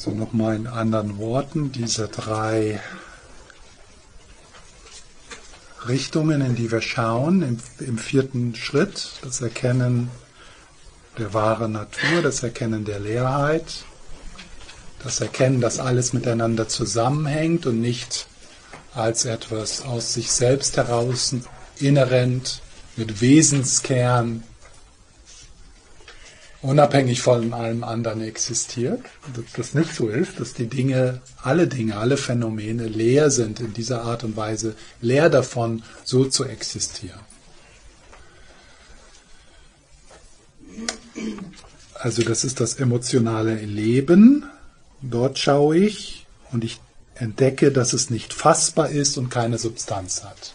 Also nochmal in anderen Worten, diese drei Richtungen, in die wir schauen, im, im vierten Schritt, das Erkennen der wahren Natur, das Erkennen der Leerheit, das Erkennen, dass alles miteinander zusammenhängt und nicht als etwas aus sich selbst heraus inhärent mit Wesenskern unabhängig von allem anderen existiert. Dass das nicht so ist, dass die Dinge, alle Dinge, alle Phänomene leer sind in dieser Art und Weise, leer davon, so zu existieren. Also das ist das emotionale Leben. Dort schaue ich und ich entdecke, dass es nicht fassbar ist und keine Substanz hat.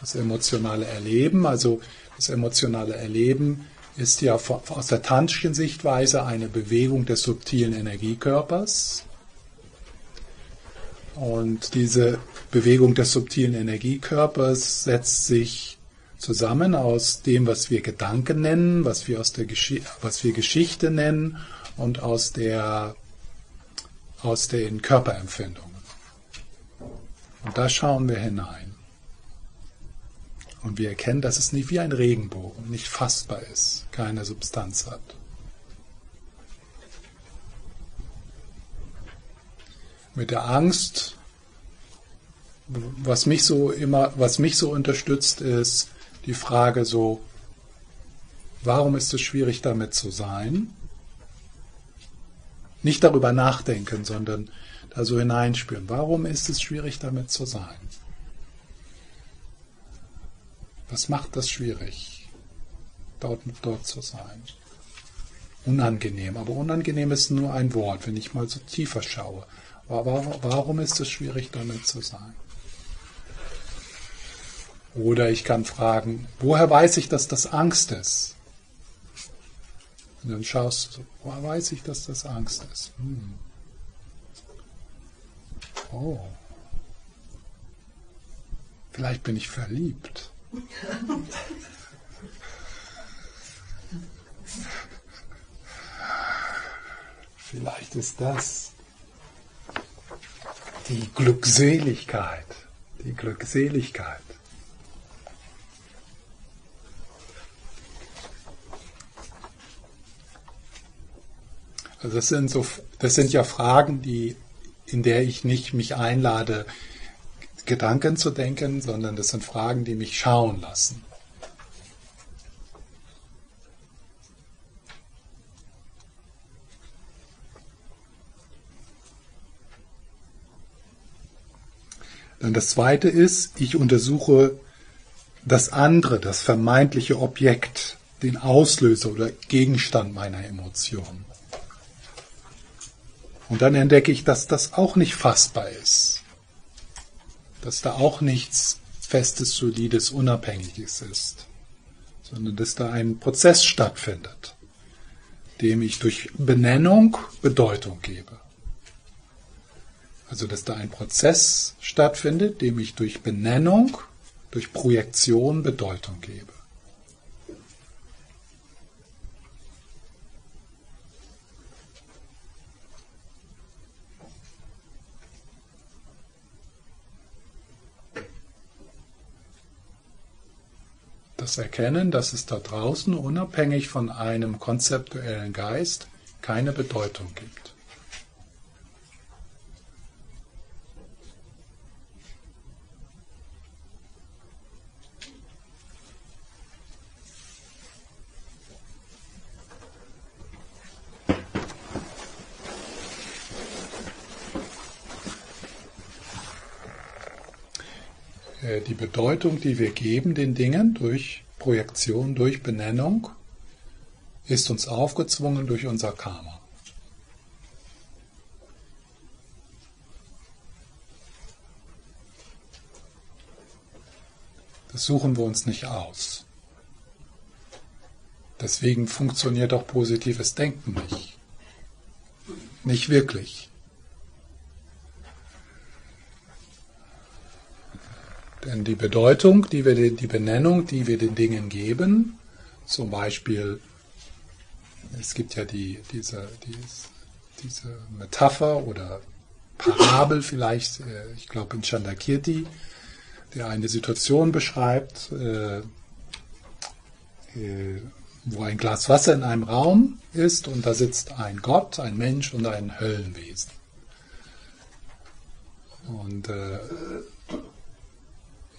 Das emotionale Erleben, also das emotionale Erleben ist ja aus der Tanzschen Sichtweise eine Bewegung des subtilen Energiekörpers. Und diese Bewegung des subtilen Energiekörpers setzt sich zusammen aus dem, was wir Gedanken nennen, was wir, aus der Gesch was wir Geschichte nennen und aus, der, aus den Körperempfindungen. Und da schauen wir hinein. Und wir erkennen, dass es nicht wie ein Regenbogen, nicht fassbar ist, keine Substanz hat. Mit der Angst, was mich so immer, was mich so unterstützt, ist die Frage so, warum ist es schwierig damit zu sein? Nicht darüber nachdenken, sondern da so hineinspüren. Warum ist es schwierig damit zu sein? Was macht das schwierig, dort, dort zu sein? Unangenehm, aber unangenehm ist nur ein Wort, wenn ich mal so tiefer schaue. Warum ist es schwierig, damit zu sein? Oder ich kann fragen, woher weiß ich, dass das Angst ist? Und dann schaust du so, woher weiß ich, dass das Angst ist? Hm. Oh. Vielleicht bin ich verliebt. Vielleicht ist das die Glückseligkeit, die Glückseligkeit. Also das sind so, das sind ja Fragen, die, in der ich nicht mich einlade, Gedanken zu denken, sondern das sind Fragen, die mich schauen lassen. Dann das zweite ist, ich untersuche das andere, das vermeintliche Objekt, den Auslöser oder Gegenstand meiner Emotionen. Und dann entdecke ich, dass das auch nicht fassbar ist dass da auch nichts Festes, Solides, Unabhängiges ist, sondern dass da ein Prozess stattfindet, dem ich durch Benennung Bedeutung gebe. Also dass da ein Prozess stattfindet, dem ich durch Benennung, durch Projektion Bedeutung gebe. das Erkennen, dass es da draußen unabhängig von einem konzeptuellen Geist keine Bedeutung gibt. Äh, die Bedeutung, die wir geben den Dingen durch Projektion, durch Benennung, ist uns aufgezwungen durch unser Karma. Das suchen wir uns nicht aus. Deswegen funktioniert auch positives Denken nicht. Nicht wirklich. Denn die Bedeutung, die wir, die Benennung, die wir den Dingen geben, zum Beispiel, es gibt ja die, diese, die diese Metapher oder Parabel vielleicht, äh, ich glaube in Chandakirti, der eine Situation beschreibt, äh, äh, wo ein Glas Wasser in einem Raum ist und da sitzt ein Gott, ein Mensch und ein Höllenwesen. Und äh,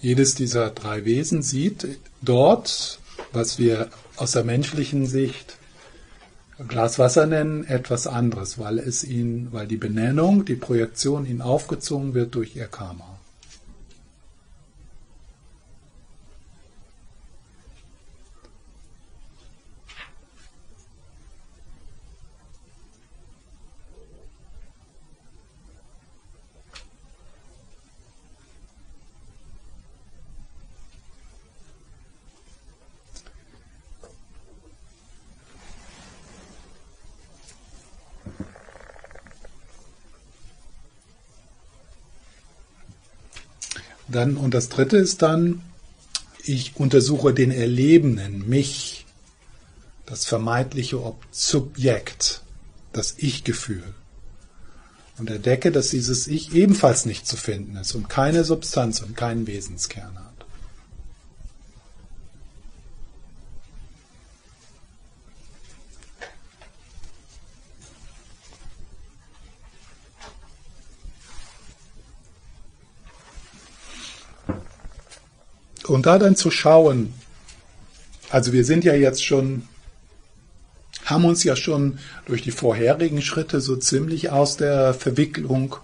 jedes dieser drei Wesen sieht dort, was wir aus der menschlichen Sicht Glas Wasser nennen, etwas anderes, weil es ihn, weil die Benennung, die Projektion ihn aufgezogen wird durch ihr Karma. Dann, und das dritte ist dann, ich untersuche den Erlebenden, mich, das vermeintliche Subjekt, das Ich-Gefühl. Und entdecke, dass dieses Ich ebenfalls nicht zu finden ist und keine Substanz und keinen Wesenskern hat. Und da dann zu schauen, also wir sind ja jetzt schon, haben uns ja schon durch die vorherigen Schritte so ziemlich aus der Verwicklung,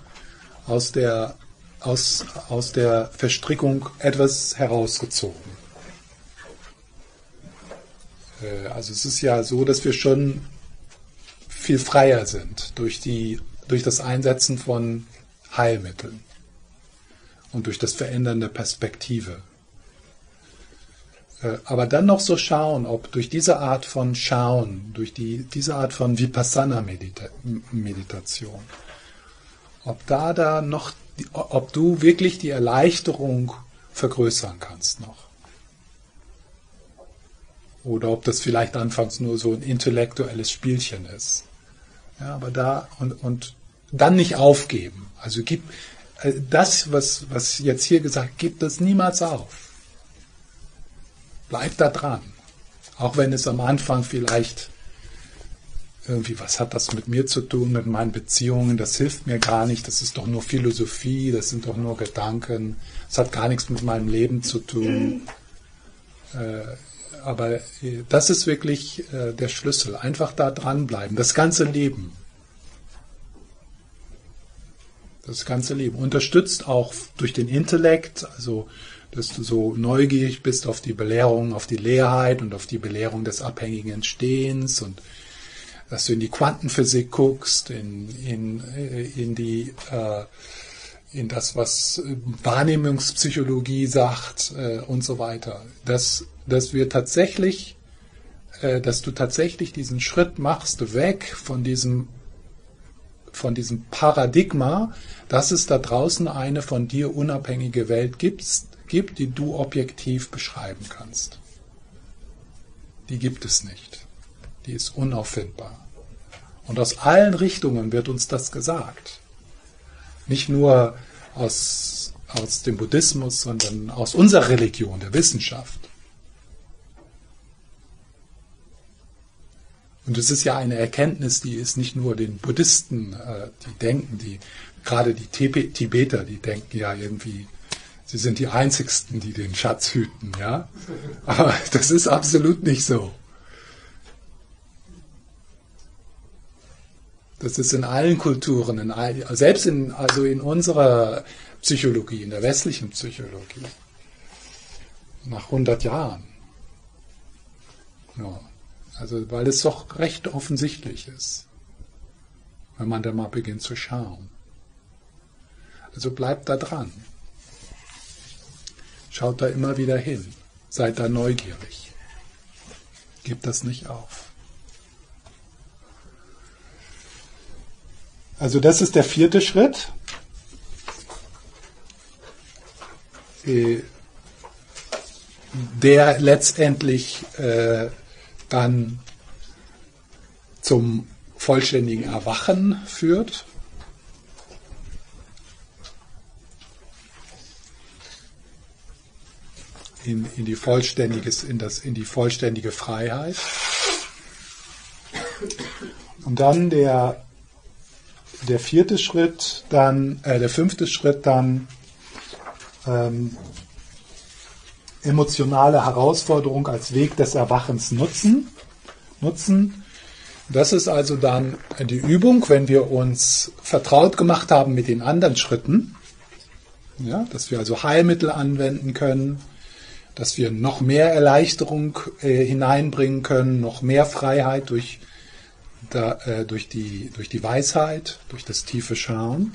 aus der, aus, aus der Verstrickung etwas herausgezogen. Äh, also es ist ja so, dass wir schon viel freier sind durch, die, durch das Einsetzen von Heilmitteln und durch das Verändern der Perspektive. Äh, aber dann noch so schauen, ob durch diese Art von Schauen, durch die, diese Art von Vipassana-Meditation, ob da da noch, ob du wirklich die Erleichterung vergrößern kannst noch. Oder ob das vielleicht anfangs nur so ein intellektuelles Spielchen ist. Ja, aber da und, und dann nicht aufgeben. Also gib äh, das, was, was jetzt hier gesagt, gib das niemals auf. Bleib da dran. Auch wenn es am Anfang vielleicht irgendwie, was hat das mit mir zu tun, mit meinen Beziehungen, das hilft mir gar nicht, das ist doch nur Philosophie, das sind doch nur Gedanken, das hat gar nichts mit meinem Leben zu tun. Äh, aber äh, das ist wirklich äh, der Schlüssel. Einfach da dranbleiben, das ganze Leben. Das ganze Leben. Unterstützt auch durch den Intellekt, also dass du so neugierig bist auf die Belehrung, auf die Leerheit und auf die Belehrung des abhängigen Entstehens und dass du in die Quantenphysik guckst, in, in, äh, in die äh, in das, was Wahrnehmungspsychologie sagt äh, und so weiter. Dass, dass wir tatsächlich, äh, dass du tatsächlich diesen Schritt machst, weg von diesem, von diesem Paradigma, dass es da draußen eine von dir unabhängige Welt gibt, gibt, die du objektiv beschreiben kannst. Die gibt es nicht. Die ist unauffindbar. Und aus allen Richtungen wird uns das gesagt. Nicht nur aus, aus dem Buddhismus, sondern aus unserer Religion, der Wissenschaft. Und es ist ja eine Erkenntnis, die ist nicht nur den Buddhisten, äh, die denken, die gerade die Tibeter, die denken ja irgendwie, Sie sind die Einzigsten, die den Schatz hüten, ja. Aber das ist absolut nicht so. Das ist in allen Kulturen, in all, selbst in, also in unserer Psychologie, in der westlichen Psychologie, nach 100 Jahren. Ja, also, weil es doch recht offensichtlich ist, wenn man da mal beginnt zu schauen. Also bleibt da dran. Schaut da immer wieder hin. Seid da neugierig. Gebt das nicht auf. Also das ist der vierte Schritt. Äh, der letztendlich äh, dann zum vollständigen Erwachen führt. In, in, die vollständiges, in, das, in die vollständige Freiheit. Und dann der, der vierte Schritt, dann, äh, der fünfte Schritt dann ähm, emotionale Herausforderung als Weg des Erwachens nutzen. nutzen. Das ist also dann die Übung, wenn wir uns vertraut gemacht haben mit den anderen Schritten, ja, dass wir also Heilmittel anwenden können, dass wir noch mehr Erleichterung äh, hineinbringen können, noch mehr Freiheit durch, da, äh, durch, die, durch die Weisheit, durch das tiefe Schauen,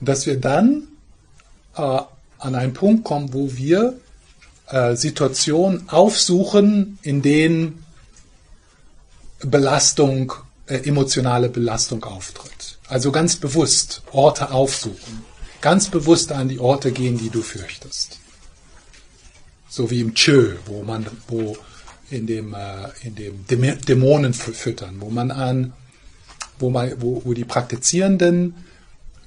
dass wir dann äh, an einen Punkt kommen, wo wir äh, Situationen aufsuchen, in denen Belastung, äh, emotionale Belastung auftritt. Also ganz bewusst Orte aufsuchen. Ganz bewusst an die Orte gehen, die du fürchtest. So wie im Tschö, wo man, wo in dem, äh, in dem Dämonen füttern, wo man an, wo man, wo, wo die Praktizierenden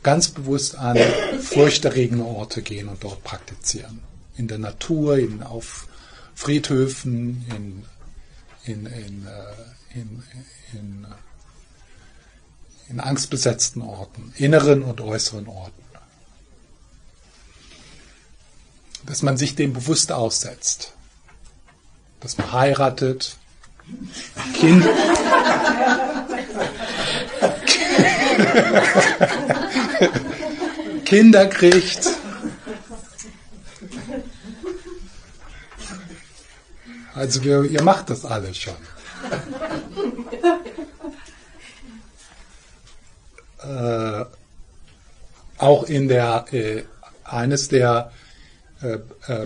ganz bewusst an furchterregende Orte gehen und dort praktizieren in der Natur, in, auf Friedhöfen, in, in, in, äh, in, in, in angstbesetzten Orten, inneren und äußeren Orten. Dass man sich dem bewusst aussetzt. Dass man heiratet, Kind, Kinder kriegt, Also wir, ihr macht das alles schon. äh, auch in der äh, eines der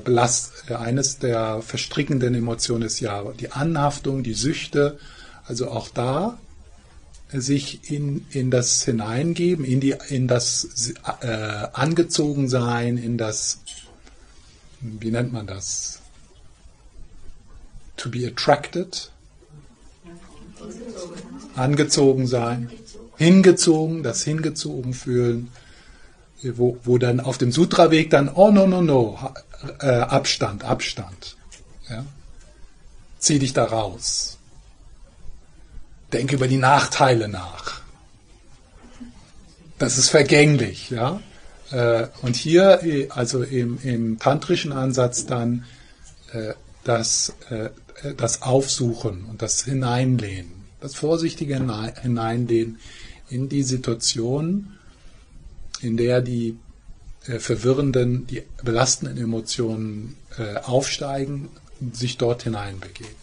Belast, äh, eines der verstrickenden Emotionen ist ja die Anhaftung, die Süchte. Also auch da sich in, in das hineingeben, in, die, in das äh, Angezogensein, in das, wie nennt man das? to be attracted, angezogen sein, hingezogen, das hingezogen fühlen, wo, wo dann auf dem Sutra-Weg dann, oh no, no, no, äh, Abstand, Abstand. Ja? Zieh dich da raus. Denk über die Nachteile nach. Das ist vergänglich, ja. Äh, und hier, äh, also im, im tantrischen Ansatz dann, das, das Aufsuchen und das Hineinlehnen, das vorsichtige Hineinlehnen in die Situation, in der die äh, verwirrenden, die belastenden Emotionen äh, aufsteigen und sich dort hineinbegeben.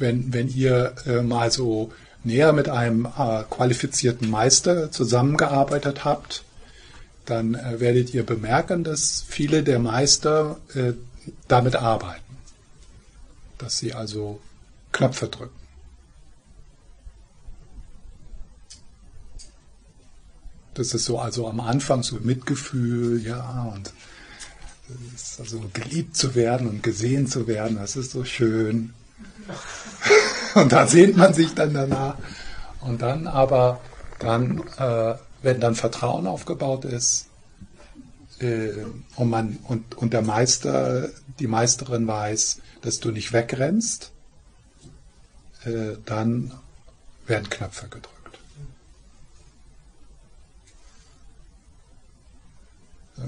wenn, wenn ihr äh, mal so näher mit einem äh, qualifizierten Meister zusammengearbeitet habt, dann äh, werdet ihr bemerken, dass viele der Meister äh, damit arbeiten. Dass sie also Knöpfe drücken. Das ist so also am Anfang so Mitgefühl, ja, und also geliebt zu werden und gesehen zu werden, das ist so schön. Und da sehnt man sich dann danach. Und dann aber, dann, äh, wenn dann Vertrauen aufgebaut ist, äh, und, man, und, und der Meister, die Meisterin weiß, dass du nicht wegrennst, äh, dann werden Knöpfe gedrückt.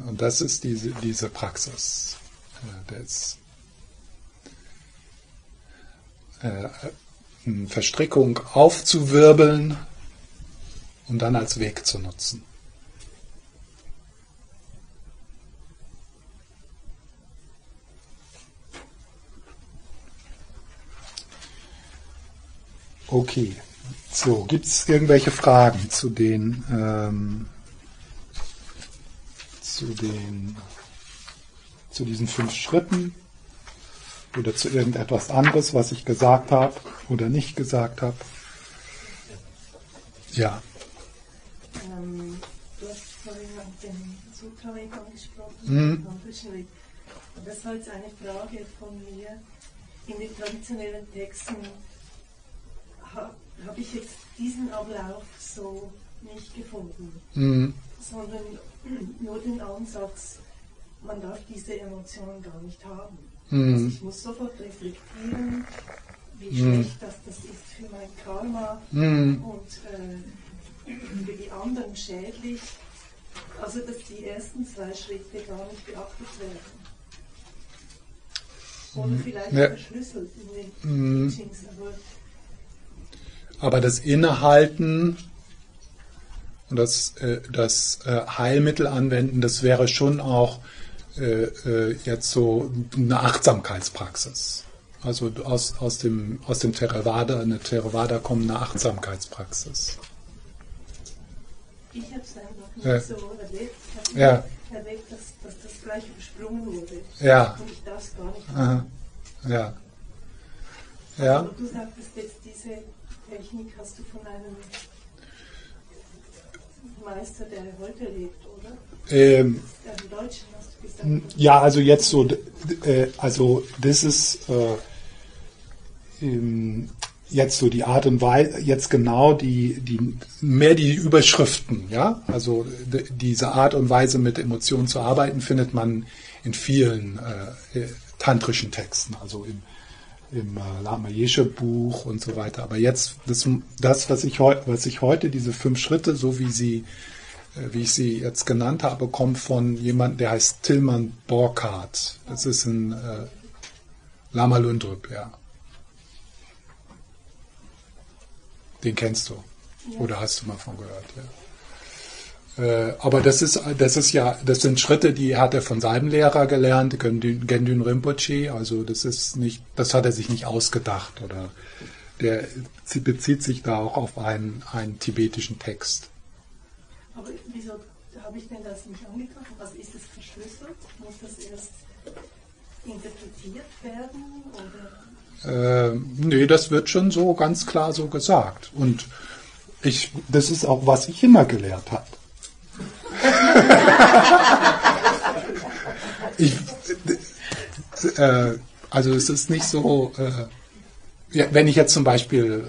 Und das ist diese, diese Praxis äh, des äh, Verstrickung aufzuwirbeln und dann als Weg zu nutzen. Okay, so, gibt es irgendwelche Fragen zu den, ähm, zu den, zu diesen fünf Schritten? oder zu irgendetwas anderes, was ich gesagt habe oder nicht gesagt habe. Ja. Ähm, du hast vorhin Sutra-Weg angesprochen, Mhm. Weg. Und das war jetzt eine Frage von mir. In den traditionellen Texten ha, habe ich jetzt diesen Ablauf so nicht gefunden, Mhm. sondern nur den Ansatz, man darf diese Emotionen gar nicht haben. Also Mhm. ich muss sofort reflektieren, wie Mhm. schlecht das, das ist für mein Karma Mhm. und äh, für die anderen schädlich. Also dass die ersten zwei Schritte gar nicht beachtet werden. Oder vielleicht Ja. verschlüsselt in Mhm. den Teachings, aber Aber das Innehalten und das, äh, das äh, Heilmittel anwenden, das wäre schon auch äh, äh, jetzt so eine Achtsamkeitspraxis. Also aus, aus dem, aus dem Theravada, eine Theravada kommende Achtsamkeitspraxis. Ich habe es einfach nicht Ja. so erlebt. Ich habe Ja. erlebt, dass, dass das gleich übersprungen wurde. Ja. Und ich darf es gar nicht Aha. Ja. Ja. Aber du sagtest jetzt, diese Technik hast du von einem Meister, der heute lebt, oder? Ähm, Einem Deutschen hast du gesagt. Ja, also jetzt so, äh, also das ist äh, ähm, jetzt so die Art und Weise, jetzt genau die, die mehr die Überschriften, ja, also diese Art und Weise mit Emotionen zu arbeiten findet man in vielen äh, äh, tantrischen Texten, also im im äh, Lama Yeshe Buch und so weiter. Aber jetzt das, das was ich heute, was ich heute diese fünf Schritte, so wie sie äh, wie ich sie jetzt genannt habe, kommt von jemandem, der heißt Tilman Borkhardt. Das ist ein äh, Lama Lundrup, ja. Den kennst du. Oder hast du mal von gehört, ja. Äh, aber das ist, das ist ja, das sind Schritte, die hat er von seinem Lehrer gelernt, Gendün Rinpoche. Also das ist nicht, das hat er sich nicht ausgedacht oder der bezieht sich da auch auf einen, einen tibetischen Text. Aber wieso habe ich denn das nicht angegriffen? Also ist es verschlüsselt? Muss das erst interpretiert werden? Oder? Äh, nee, das wird schon so ganz klar so gesagt. Und ich, das ist auch, was ich immer gelehrt habe. ich, äh, also es ist nicht so, äh, ja, wenn ich jetzt zum Beispiel,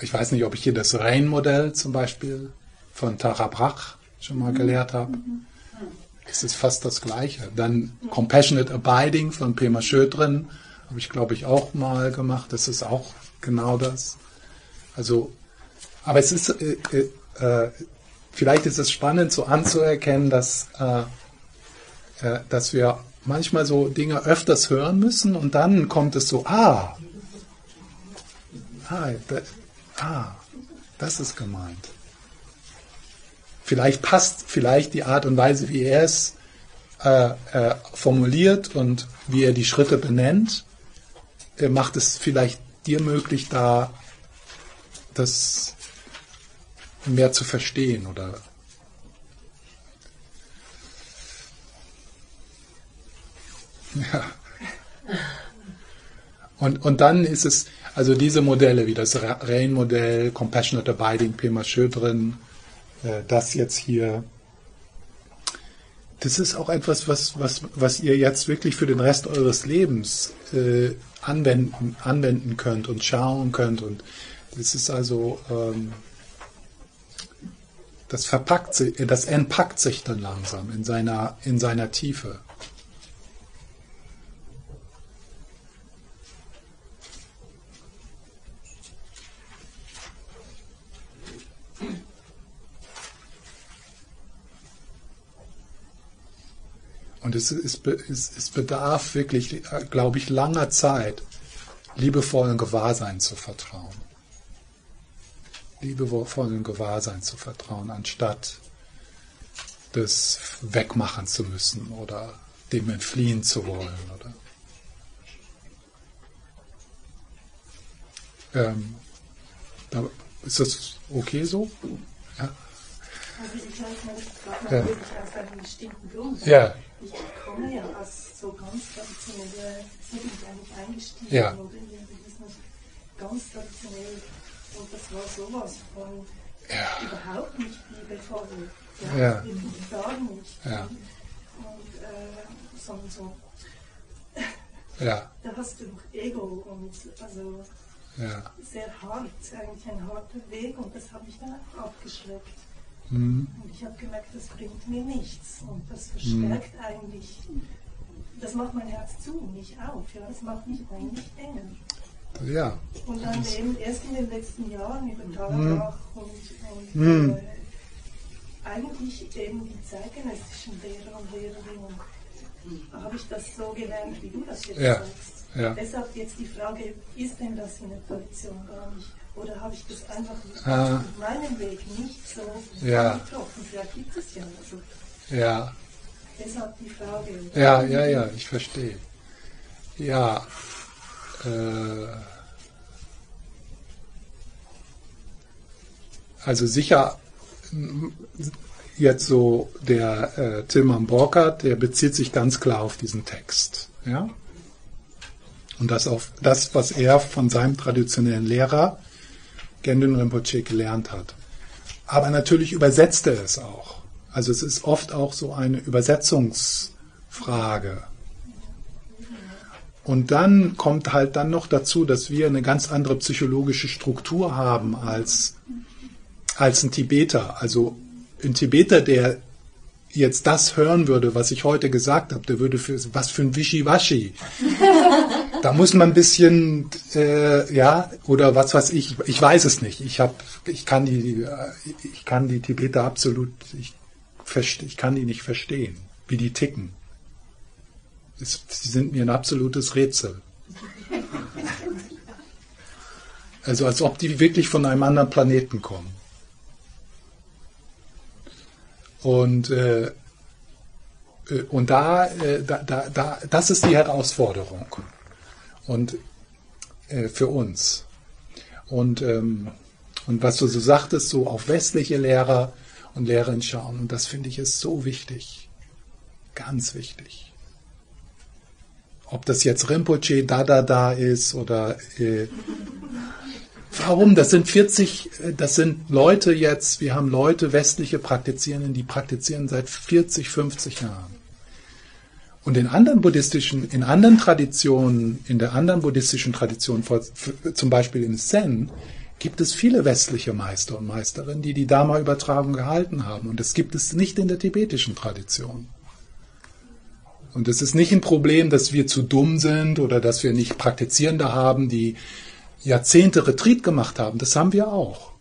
ich weiß nicht, ob ich hier das Rain-Modell zum Beispiel von Tara Brach schon mal gelehrt habe. Es ist fast das Gleiche. Dann Compassionate Abiding von Pema Schödrin habe ich, glaube ich, auch mal gemacht. Das ist auch genau das. Also, aber es ist, äh, äh, äh, vielleicht ist es spannend so anzuerkennen, dass, äh, äh, dass wir manchmal so Dinge öfters hören müssen und dann kommt es so, ah, ah, da, ah das ist gemeint. Vielleicht passt vielleicht die Art und Weise, wie er es äh, äh, formuliert und wie er die Schritte benennt, macht es vielleicht dir möglich, da das mehr zu verstehen oder ja. Und, und dann ist es, also diese Modelle wie das Ra- Rain-Modell, Compassionate Abiding, Pema Schödrin, äh, das jetzt hier, das ist auch etwas, was, was, was ihr jetzt wirklich für den Rest eures Lebens äh, anwenden, anwenden könnt und schauen könnt. Und das ist also, ähm, das verpackt sich, das entpackt sich dann langsam in seiner, in seiner Tiefe. Und es, ist, es, es bedarf wirklich, glaube ich, langer Zeit, liebevollen Gewahrsein zu vertrauen. Liebevollen Gewahrsein zu vertrauen, anstatt das wegmachen zu müssen oder dem entfliehen zu wollen. Oder ähm, ist das okay so? Ja. Ja. natürlich aus einem bestimmten Grund. Ja. Ich komme ja aus so ganz traditionelle, so bin ich eigentlich eingestiegen Ja. oder in den Buddhismus, ganz traditionell. Und das war sowas von ja. überhaupt nicht liebevoll. Ja, ja. Gar nicht. Ja. Und äh, sondern so. Ja. Da hast du Ego und also ja. sehr hart, eigentlich ein harter Weg und das habe ich dann auch abgeschreckt. Mhm. Und ich habe gemerkt, das bringt mir nichts und das verstärkt Mhm. eigentlich, das macht mein Herz zu, nicht auf, ja, das macht mich eigentlich enger. Ja. Und dann eben erst in den letzten Jahren über Mhm. Talbach und, und Mhm. äh, eigentlich eben die zeitgenössischen Lehrer und Lehrerinnen habe ich das so gelernt, wie du das jetzt Ja. sagst. Ja. Deshalb jetzt die Frage, ist denn das in der Tradition gar nicht? Oder habe ich das einfach Ah. meinem Weg nicht so Ja. getroffen? Vielleicht gibt es ja. Also Ja. deshalb die Frage. Ja, ja, ja, ich verstehe. Ja. Äh, also sicher jetzt so der äh, Tilman Borkert, der bezieht sich ganz klar auf diesen Text. Ja? Und das auf das, was er von seinem traditionellen Lehrer Gendun Rinpoche gelernt hat. Aber natürlich übersetzt er es auch. Also es ist oft auch so eine Übersetzungsfrage. Und dann kommt halt dann noch dazu, dass wir eine ganz andere psychologische Struktur haben als, als ein Tibeter. Also ein Tibeter, der jetzt das hören würde, was ich heute gesagt habe, der würde für was für ein Wischiwaschi. da muss man ein bisschen, äh, ja, oder was weiß ich, ich weiß es nicht. Ich habe, ich kann die, äh, ich kann die Tibeter absolut, ich, ich kann die nicht verstehen, wie die ticken. Es, sie sind mir ein absolutes Rätsel. Also als ob die wirklich von einem anderen Planeten kommen. Und, äh, äh, und da, äh, da, da, da, das ist die Herausforderung. Und äh, für uns. Und, ähm, und was du so sagtest, so auf westliche Lehrer und Lehrerinnen schauen. Und das finde ich ist so wichtig. Ganz wichtig. Ob das jetzt Rinpoche da da da ist oder äh, Warum? Das sind 40, äh, das sind Leute jetzt, wir haben Leute, westliche Praktizierenden, die praktizieren seit 40, 50 Jahren. Und in anderen buddhistischen, in anderen Traditionen, in der anderen buddhistischen Tradition, zum Beispiel im Zen, gibt es viele westliche Meister und Meisterinnen, die die Dharma-Übertragung gehalten haben. Und das gibt es nicht in der tibetischen Tradition. Und es ist nicht ein Problem, dass wir zu dumm sind oder dass wir nicht Praktizierende haben, die Jahrzehnte Retreat gemacht haben. Das haben wir auch.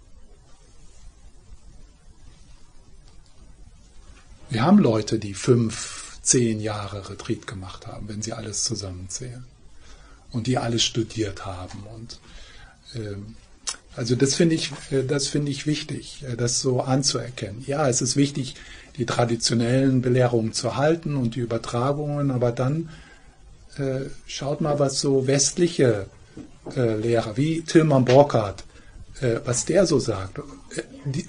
Wir haben Leute, die fünf, zehn Jahre Retreat gemacht haben, wenn sie alles zusammenzählen. Und die alles studiert haben. Und ähm, also das finde ich, äh, das ich wichtig, äh, das so anzuerkennen. Ja, es ist wichtig, die traditionellen Belehrungen zu halten und die Übertragungen, aber dann äh, schaut mal, was so westliche äh, Lehrer wie Tilman Borkhardt, äh, was der so sagt. Äh, die,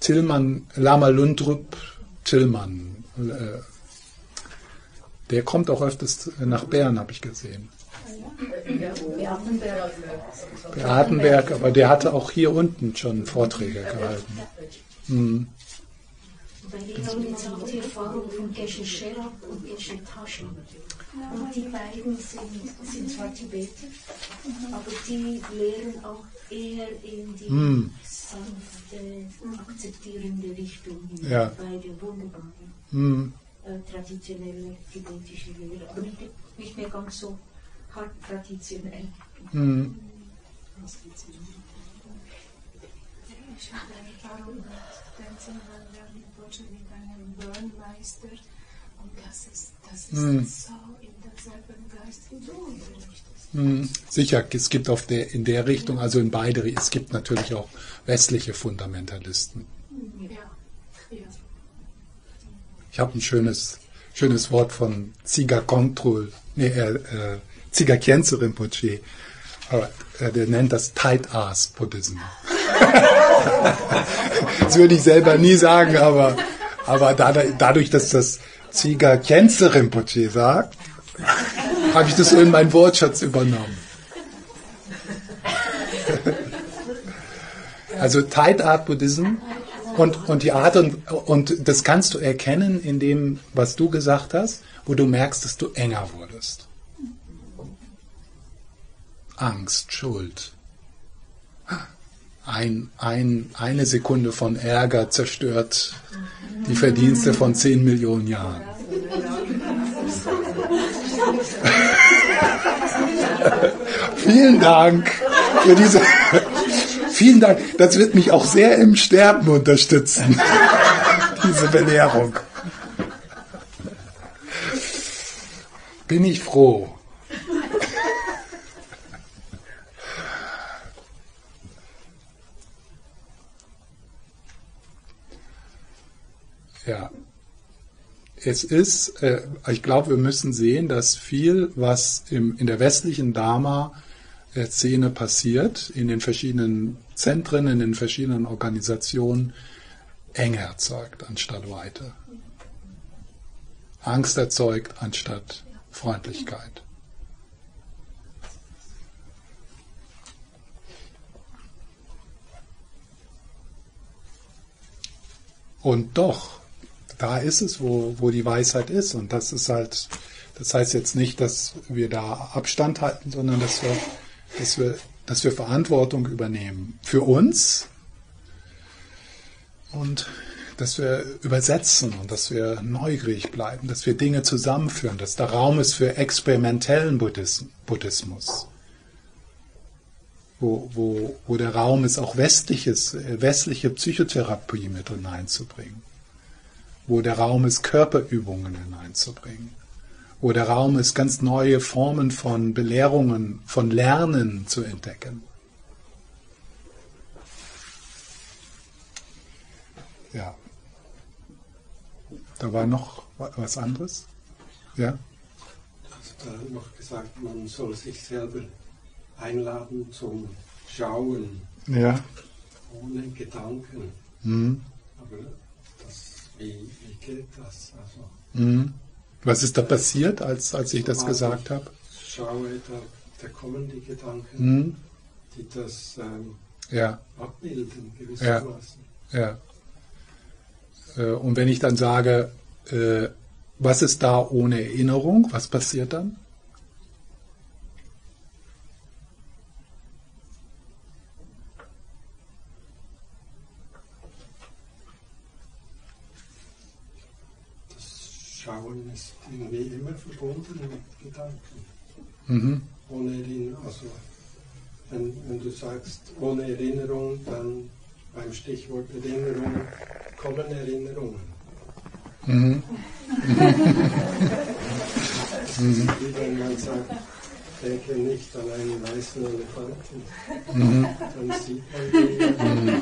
Tilman, Lama Lundrup Tilman, äh, der kommt auch öfters nach Bern, habe ich gesehen. Beatenberg. Aber der hatte auch hier unten schon Vorträge gehalten. Mhm. Bei denen haben jetzt auch die Erfahrung von Geshe Sherab und Geshe Taschen. Und die beiden sind, sind zwar Tibeter, aber die lehren auch eher in die Hm. sanfte, akzeptierende Richtung. Ja. Beide wunderbare, Mhm. äh, traditionelle tibetische Lehre. Aber nicht, nicht mehr ganz so hart traditionell. Mhm. Ich habe eine Erfahrung mit dem Zimmermann einem Burnmeister und das ist, das ist Hm. so in derselben Geist wie du. Mhm. Sicher, es gibt auf der, in der Richtung, also in beide, es gibt natürlich auch westliche Fundamentalisten. Ja, ja. Ich habe ein schönes, schönes Wort von Ziga Kontrol, nee, äh, äh, Ziga Khyentse Rinpoche, äh, der nennt das Tight Ass Buddhism. das würde ich selber nie sagen, aber, aber dadurch, dass das Ziga Khyentse Rinpoche sagt, habe ich das so in meinen Wortschatz übernommen. Also Tide Art Buddhism und, und die Art und, und das kannst du erkennen in dem, was du gesagt hast, wo du merkst, dass du enger wurdest. Angst, Schuld. Ein, ein, eine Sekunde von Ärger zerstört die Verdienste von 10 Millionen Jahren. Vielen Dank für diese. Vielen Dank. Das wird mich auch sehr im Sterben unterstützen. diese Belehrung. Bin ich froh. Ja. Es ist, äh, ich glaube, wir müssen sehen, dass viel, was im, in der westlichen Dharma-Szene passiert, in den verschiedenen Zentren, in den verschiedenen Organisationen, Enge erzeugt anstatt Weite. Angst erzeugt anstatt Freundlichkeit. Und doch, da ist es, wo, wo die Weisheit ist. Und das ist halt, das heißt jetzt nicht, dass wir da Abstand halten, sondern dass wir, dass wir, dass wir Verantwortung übernehmen. Für uns und dass wir übersetzen und dass wir neugierig bleiben, dass wir Dinge zusammenführen, dass da Raum ist für experimentellen Buddhismus, wo, wo, wo der Raum ist, auch westliches, westliche Psychotherapie mit hineinzubringen, wo der Raum ist, Körperübungen hineinzubringen, wo der Raum ist, ganz neue Formen von Belehrungen, von Lernen zu entdecken. Ja. Da war noch was anderes? Ja? Also da noch gesagt, man soll sich selber einladen zum Schauen. Ja. Ohne Gedanken. Mhm. Aber wie, wie geht das? Also, mhm. Was ist da passiert, als, als ich das gesagt habe? Ich schaue, da, da kommen die Gedanken, Mhm. die das ähm, Ja, abbilden, gewissermaßen. ja. Äh, Und wenn ich dann sage, äh, was ist da ohne Erinnerung, was passiert dann? Das Schauen ist irgendwie immer verbunden mit Gedanken. Mhm. Ohne Erinnerung, also wenn, wenn du sagst ohne Erinnerung, dann beim Stichwort Erinnerung kommen Erinnerungen. Mhm. Wie wenn man sagt, denke nicht an einen weißen Elefanten, Mhm. dann sieht man den.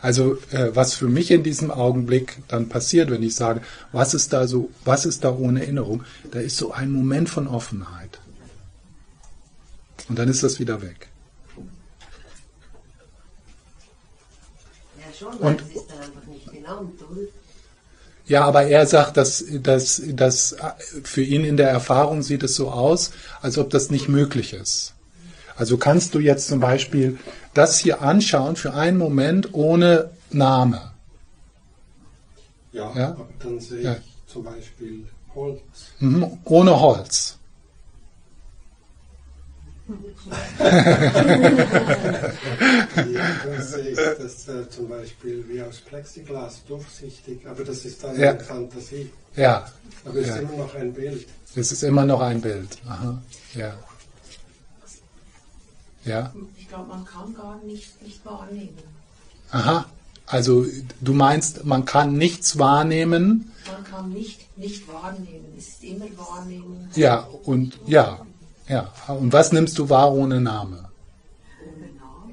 Also äh, was für mich in diesem Augenblick dann passiert, wenn ich sage, was ist da so, was ist da ohne Erinnerung, da ist so ein Moment von Offenheit. Und dann ist das wieder weg. Ja, schon, Und- weil es ist dann einfach nicht oder? Ja, aber er sagt, dass, dass, dass für ihn in der Erfahrung sieht es so aus, als ob das nicht möglich ist. Also kannst du jetzt zum Beispiel das hier anschauen für einen Moment ohne Name. Ja, Ja? dann sehe Ja. ich zum Beispiel Holz. Mhm, ohne Holz. Ja, dann sehe ich das äh, zum Beispiel wie aus Plexiglas durchsichtig, aber das ist dann Ja. eine Fantasie. Ja, Aber es Ja. ist immer noch ein Bild. es ist immer noch ein Bild. Aha. Ja. Ja. Ich glaube, man kann gar nicht, nicht wahrnehmen. Aha. Also du meinst, man kann nichts wahrnehmen. Man kann nicht nicht wahrnehmen. Es ist immer Wahrnehmung. Ja, und ja. Ja. Und was nimmst du wahr ohne Name?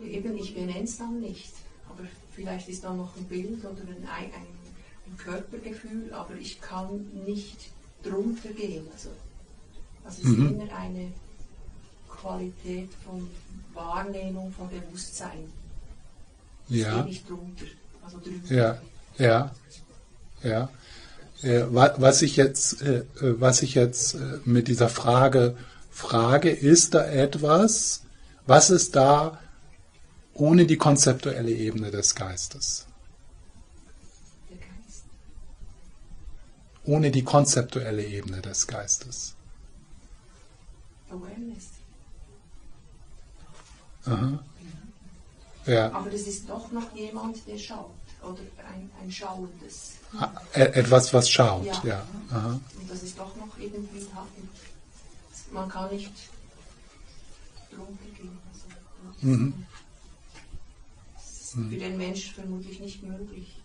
Eben, ich benenne es dann nicht. Aber vielleicht ist da noch ein Bild oder ein, ein, ein Körpergefühl, aber ich kann nicht drunter gehen. Also, also es Mhm. ist immer eine Qualität von Wahrnehmung, von Bewusstsein. Ja. nicht drunter. Also drüber. Ja, ja, ja. äh, wa- was ich jetzt, äh, äh, was ich jetzt äh, mit dieser Frage frage, ist da etwas, was ist da ohne die konzeptuelle Ebene des Geistes? Der Geist. Ohne die konzeptuelle Ebene des Geistes. Awareness. Aha. Ja, Aber es ist doch noch jemand, der schaut. Oder ein, ein Schauendes. e- etwas, was schaut. Ja. Ja. Aha. Und das ist doch noch irgendwie da. Man kann nicht drunter gehen. Also, Mhm. Es ist für den Mensch vermutlich nicht möglich,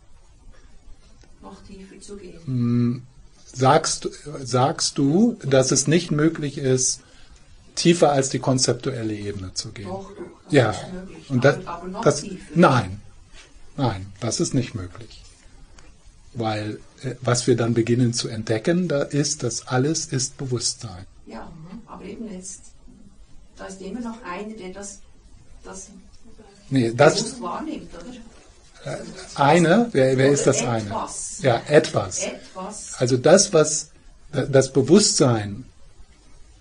noch tiefer zu gehen. Mm, Sagst, sagst du, dass es nicht möglich ist, tiefer als die konzeptuelle Ebene zu gehen? Doch, das Ja. ist möglich. Und das, aber, aber noch das, tiefer. nein, nein, das ist nicht möglich. Weil äh, was wir dann beginnen zu entdecken, da ist, dass alles ist Bewusstsein. Ja, aber eben jetzt, da ist immer noch einer, der das, das Nee, das bewusst wahrnimmt, oder? eine, wer, wer ist das eine? etwas. Ja, etwas. Etwas. Also das, was das Bewusstsein,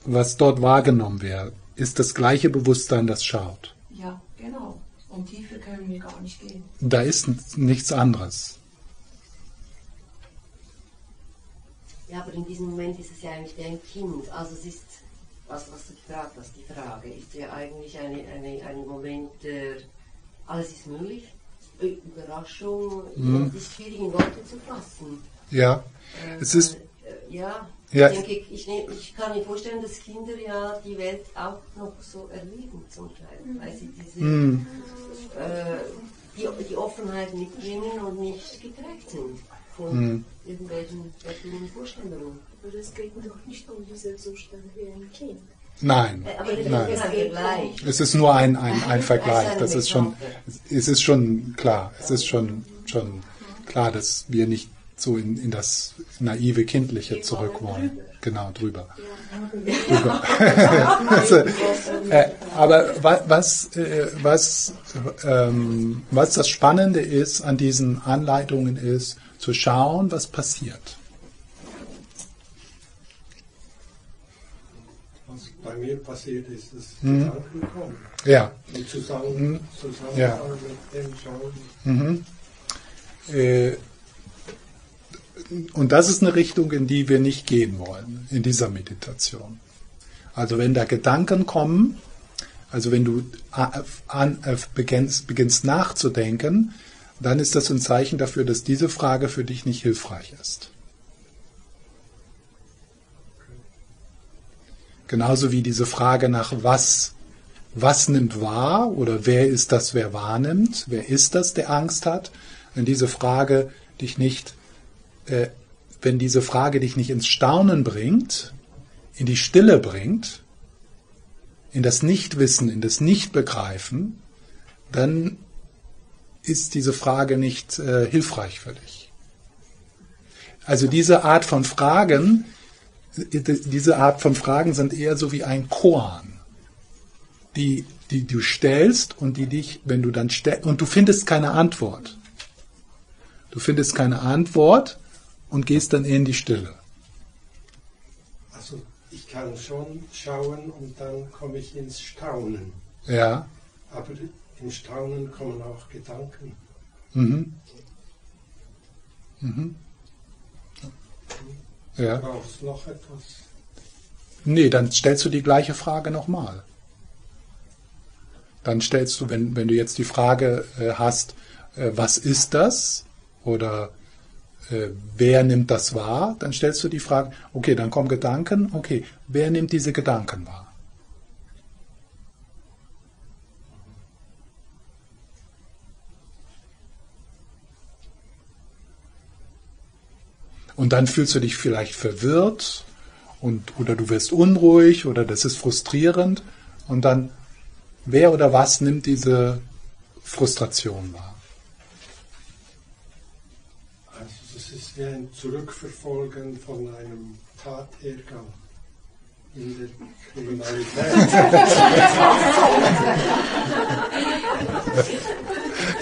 was dort wahrgenommen wird, ist das gleiche Bewusstsein, das schaut. Ja, genau. Und tiefer können wir gar nicht gehen. Da ist nichts anderes. Ja, aber in diesem Moment ist es ja eigentlich wie ein Kind. Also es ist, was, was du gefragt hast, die Frage, ist ja eigentlich eine, eine, ein Moment der, alles ist möglich, Äh, Überraschung, Mhm. es ist schwierig in Worte zu fassen. Ja, Äh, es ist äh, ja, Ja. ich denke, ich, nehm- ich kann mir vorstellen, dass Kinder ja die Welt auch noch so erleben zum Teil, weil sie diese, mm, äh, die, die Offenheit mitbringen und nicht geprägt sind von Mhm. irgendwelchen weltlichen Vorstellungen. Aber es geht doch nicht um diesen Zustand wie ein Kind. nein, Äh, Aber das Nein. ist es ist nur ein, ein, ein Vergleich. Das ist schon, es ist schon klar. Es ist schon, schon klar, dass wir nicht so in, in das naive Kindliche zurück wollen. Genau, drüber. drüber. also, äh, aber wa- was, äh, was, ähm, was das Spannende ist an diesen Anleitungen ist, zu schauen, was passiert. Was bei mir passiert ist, dass Mhm. Gedanken kommen. Ja. Und zusammen, zusammen Ja. mit dem schauen. Mhm. Äh, und das ist eine Richtung, in die wir nicht gehen wollen, in dieser Meditation. Also wenn da Gedanken kommen, also wenn du an, beginnst, beginnst nachzudenken, dann ist das ein Zeichen dafür, dass diese Frage für dich nicht hilfreich ist. Genauso wie diese Frage nach was, was nimmt wahr oder wer ist das, wer wahrnimmt, wer ist das, der Angst hat, wenn diese Frage dich nicht, äh, wenn diese Frage dich nicht ins Staunen bringt, in die Stille bringt, in das Nichtwissen, in das Nichtbegreifen, dann ist diese Frage nicht äh, hilfreich für dich. Also diese Art von Fragen, äh, diese Art von Fragen sind eher so wie ein Koan, die, die du stellst und die dich, wenn du dann stellst, und du findest keine Antwort. Du findest keine Antwort und gehst dann in die Stille. Also ich kann schon schauen und dann komme ich ins Staunen. Ja. Aber im Staunen kommen auch Gedanken. Mhm. Mhm. Ja. Brauchst noch etwas? Nee, dann stellst du die gleiche Frage nochmal. Dann stellst du, wenn, wenn du jetzt die Frage äh, hast, äh, was ist das? Oder wer nimmt das wahr? Dann stellst du die Frage, okay, dann kommen Gedanken, okay, wer nimmt diese Gedanken wahr? Und dann fühlst du dich vielleicht verwirrt und, oder du wirst unruhig oder das ist frustrierend. Und dann, wer oder was nimmt diese Frustration wahr? Also das ist wie ein Zurückverfolgen von einem Tatergang in der Kriminalität.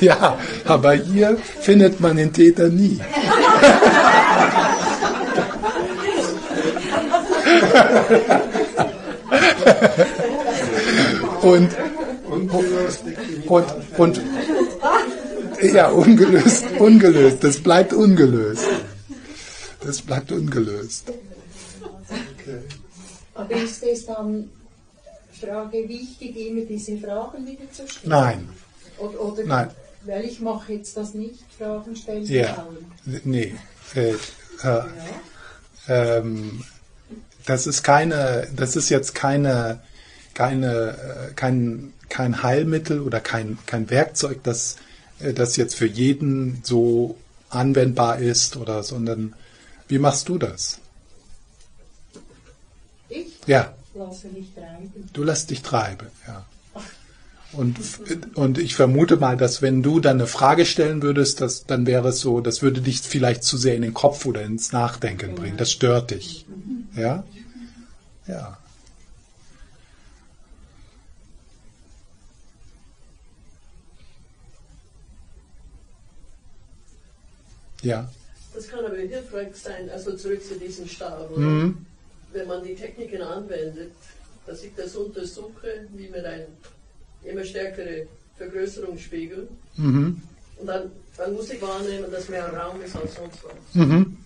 Ja, aber hier findet man den Täter nie. und, und, und, ja, ungelöst, ungelöst. Das bleibt ungelöst. Das bleibt ungelöst. Okay. Aber ist es dann Frage wichtig, immer diese Fragen wieder zu stellen? Nein, Oder, oder nein. weil ich mache jetzt das nicht, Fragen stellen Ja. dauern. Nee. Äh, äh, ähm, das ist keine, das ist jetzt keine, keine, äh, kein, kein Heilmittel oder kein, kein Werkzeug, das, äh, das jetzt für jeden so anwendbar ist oder, sondern wie machst du das? Ich Ja, lasse mich treiben. du lässt dich treiben, ja. Und, und ich vermute mal, dass wenn du dann eine Frage stellen würdest, dass, dann wäre es so, das würde dich vielleicht zu sehr in den Kopf oder ins Nachdenken bringen. Das stört dich. Ja? Ja. Ja. Das kann aber hilfreich sein, also zurück zu diesem Stau. oder? Mhm. Wenn man die Techniken anwendet, dass ich das untersuche, wie mit einem immer stärkeren Vergrößerungsspiegel. Mhm. Und dann, dann muss ich wahrnehmen, dass mehr Raum ist als sonst was. Mhm.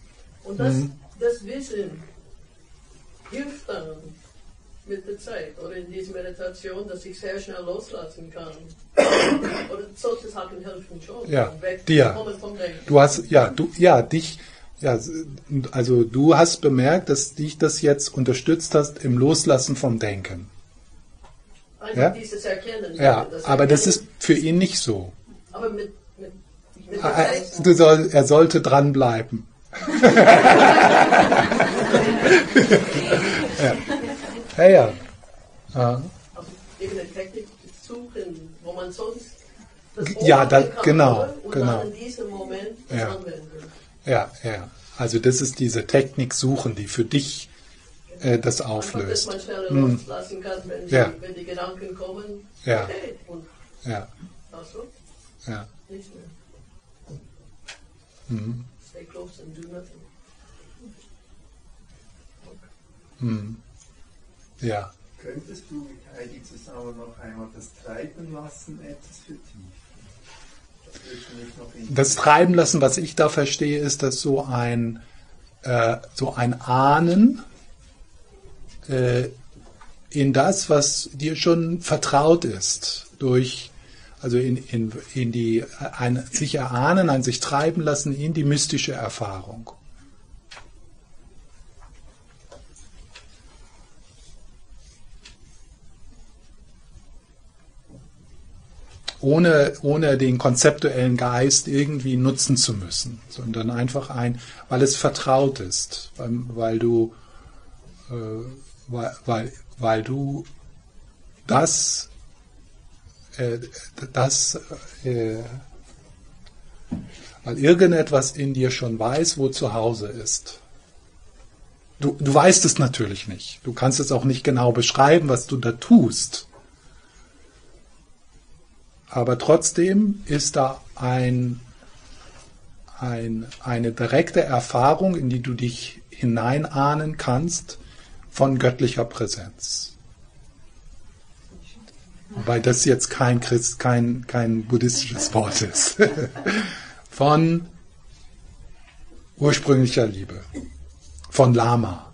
Und das, Mhm. das Wissen hilft dann mit der Zeit oder in dieser Meditation, dass ich sehr schnell loslassen kann. oder solche Sachen helfen schon. Ja, Weg dir. vom Denken. Du hast, ja, du, ja, dich, ja, also du hast bemerkt, dass dich das jetzt unterstützt hast im Loslassen vom Denken. Einfach Ja? dieses Erkennen. Ja, das aber das Erkennen, ist für ihn nicht so. Aber mit, mit, mit der Er, du soll, er sollte dranbleiben. ja. Ja, ja. ja. Also eben eine Technik suchen, wo man sonst das Ja, da- genau, genau. dann in diesem Moment das Ja. anwenden. Ja, ja. Also das ist diese Technik suchen, die für dich äh, das Einfach, dass auflöst. man Hm. loslassen kann, wenn, Ja. die, wenn die Gedanken kommen. Ja. Okay, und Ja, also, ja. nichts mehr. Mhm. Stay close and do nothing. Mhm. Ja. Könntest du mit Heidi zusammen noch einmal das Treiben lassen etwas vertiefen? Das. Das Treiben lassen, was ich da verstehe, ist, dass so ein, äh, so ein Ahnen äh, in das, was dir schon vertraut ist, durch, also in, in, in die, ein sich erahnen, ein sich treiben lassen in die mystische Erfahrung. Ohne, ohne den konzeptuellen Geist irgendwie nutzen zu müssen, sondern einfach ein, weil es vertraut ist, weil, weil du, äh, weil, weil, weil du das, äh, das, äh, weil irgendetwas in dir schon weiß, wo zu Hause ist. Du, du weißt es natürlich nicht. Du kannst es auch nicht genau beschreiben, was du da tust. Aber trotzdem ist da ein, ein, eine direkte Erfahrung, in die du dich hineinahnen kannst, von göttlicher Präsenz. Wobei das jetzt kein Christ, kein, kein buddhistisches Wort ist. von ursprünglicher Liebe. Von Lama.